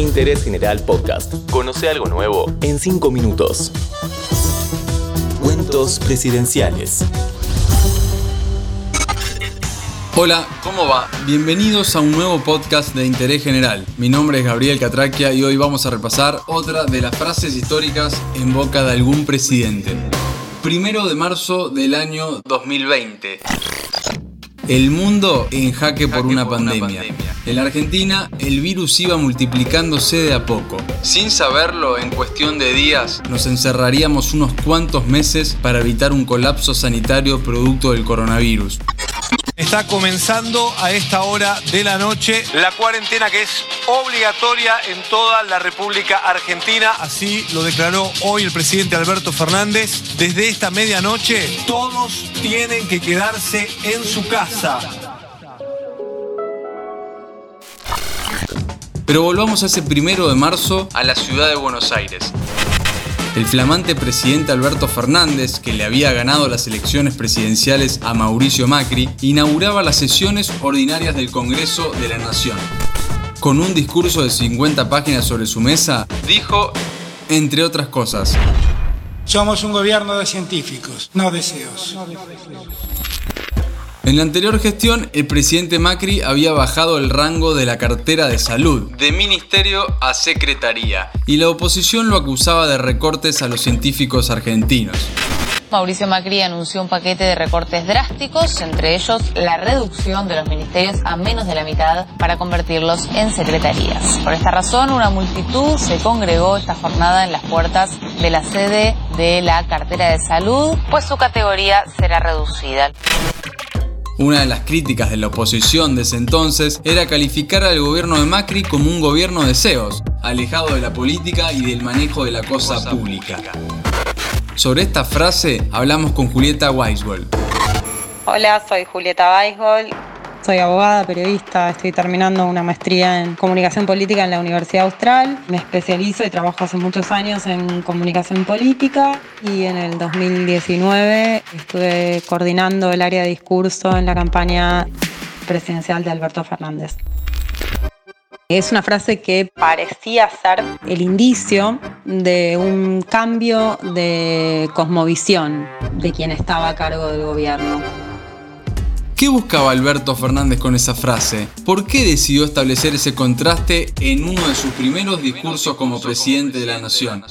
Interés General Podcast. Conoce algo nuevo en 5 minutos. Cuentos presidenciales. Hola, ¿cómo va? Bienvenidos a un nuevo podcast de Interés General. Mi nombre es Gabriel Catraquia y hoy vamos a repasar otra de las frases históricas en boca de algún presidente. Primero de marzo del año 2020. El mundo en jaque por, una, pandemia. En la Argentina, el virus iba multiplicándose de a poco. Sin saberlo, en cuestión de días, nos encerraríamos unos cuantos meses para evitar un colapso sanitario producto del coronavirus. Está comenzando a esta hora de la noche la cuarentena que es obligatoria en toda la República Argentina. Así lo declaró hoy el presidente Alberto Fernández. Desde esta medianoche todos tienen que quedarse en su casa. Pero volvamos a ese primero de marzo a la ciudad de Buenos Aires. El flamante presidente Alberto Fernández, que le había ganado las elecciones presidenciales a Mauricio Macri, inauguraba las sesiones ordinarias del Congreso de la Nación. Con un discurso de 50 páginas sobre su mesa, dijo, entre otras cosas, Somos un gobierno de científicos, no deseos. En la anterior gestión, el presidente Macri había bajado el rango de la cartera de salud, de ministerio a secretaría, y la oposición lo acusaba de recortes a los científicos argentinos. Mauricio Macri anunció un paquete de recortes drásticos, entre ellos la reducción de los ministerios a menos de la mitad para convertirlos en secretarías. Por esta razón, una multitud se congregó esta jornada en las puertas de la sede de la cartera de salud, pues su categoría será reducida. Una de las críticas de la oposición de ese entonces era calificar al gobierno de Macri como un gobierno de CEOs, alejado de la política y del manejo de la cosa pública. Sobre esta frase hablamos con Julieta Weisgold. Hola, soy Julieta Weisgold soy abogada, periodista, estoy terminando una maestría en comunicación política en la Universidad Austral. Me especializo y trabajo hace muchos años en comunicación política y en el 2019 estuve coordinando el área de discurso en la campaña presidencial de Alberto Fernández. Es una frase que parecía ser el indicio de un cambio de cosmovisión de quien estaba a cargo del gobierno. ¿Qué buscaba Alberto Fernández con esa frase? ¿Por qué decidió establecer ese contraste en uno de sus primeros discursos como presidente de la nación?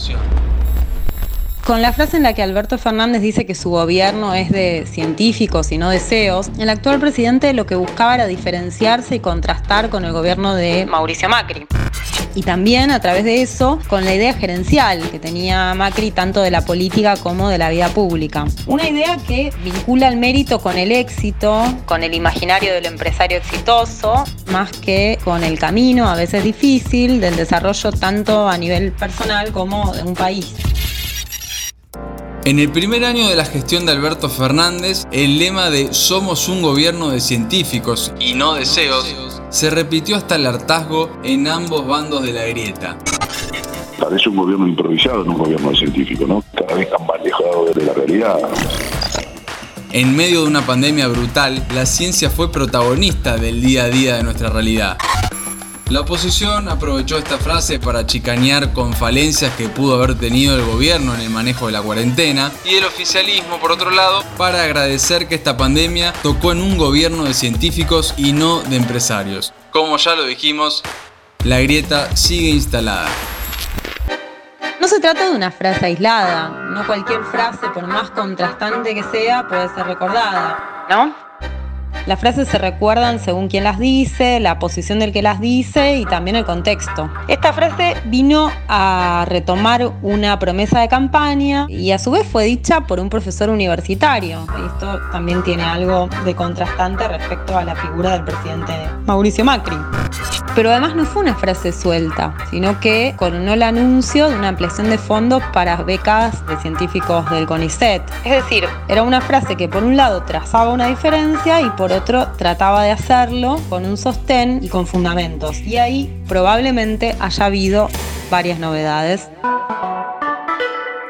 Con la frase en la que Alberto Fernández dice que su gobierno es de científicos y no de CEOs, el actual presidente lo que buscaba era diferenciarse y contrastar con el gobierno de Mauricio Macri y también a través de eso con la idea gerencial que tenía Macri tanto de la política como de la vida pública. Una idea que vincula el mérito con el éxito, con el imaginario del empresario exitoso, más que con el camino a veces difícil del desarrollo tanto a nivel personal como de un país. En el primer año de la gestión de Alberto Fernández, el lema de Somos un gobierno de científicos y no de CEOs se repitió hasta el hartazgo en ambos bandos de la grieta. Parece un gobierno improvisado, no un gobierno científico, ¿no? Cada vez más lejos de la realidad. En medio de una pandemia brutal, la ciencia fue protagonista del día a día de nuestra realidad. La oposición aprovechó esta frase para chicanear con falencias que pudo haber tenido el gobierno en el manejo de la cuarentena y el oficialismo, por otro lado, para agradecer que esta pandemia tocó en un gobierno de científicos y no de empresarios. Como ya lo dijimos, la grieta sigue instalada. No se trata de una frase aislada, no cualquier frase, por más contrastante que sea, puede ser recordada, ¿no? Las frases se recuerdan según quién las dice, la posición del que las dice y también el contexto. Esta frase vino a retomar una promesa de campaña y a su vez fue dicha por un profesor universitario. Esto también tiene algo de contrastante respecto a la figura del presidente Mauricio Macri. Pero además no fue una frase suelta, sino que coronó el anuncio de una ampliación de fondos para becas de científicos del CONICET. Es decir, era una frase que por un lado trazaba una diferencia y por otro trataba de hacerlo con un sostén y con fundamentos. Y ahí probablemente haya habido varias novedades.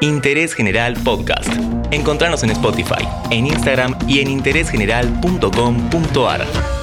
Interés General Podcast. Encontrarnos en Spotify, en Instagram y en interésgeneral.com.ar.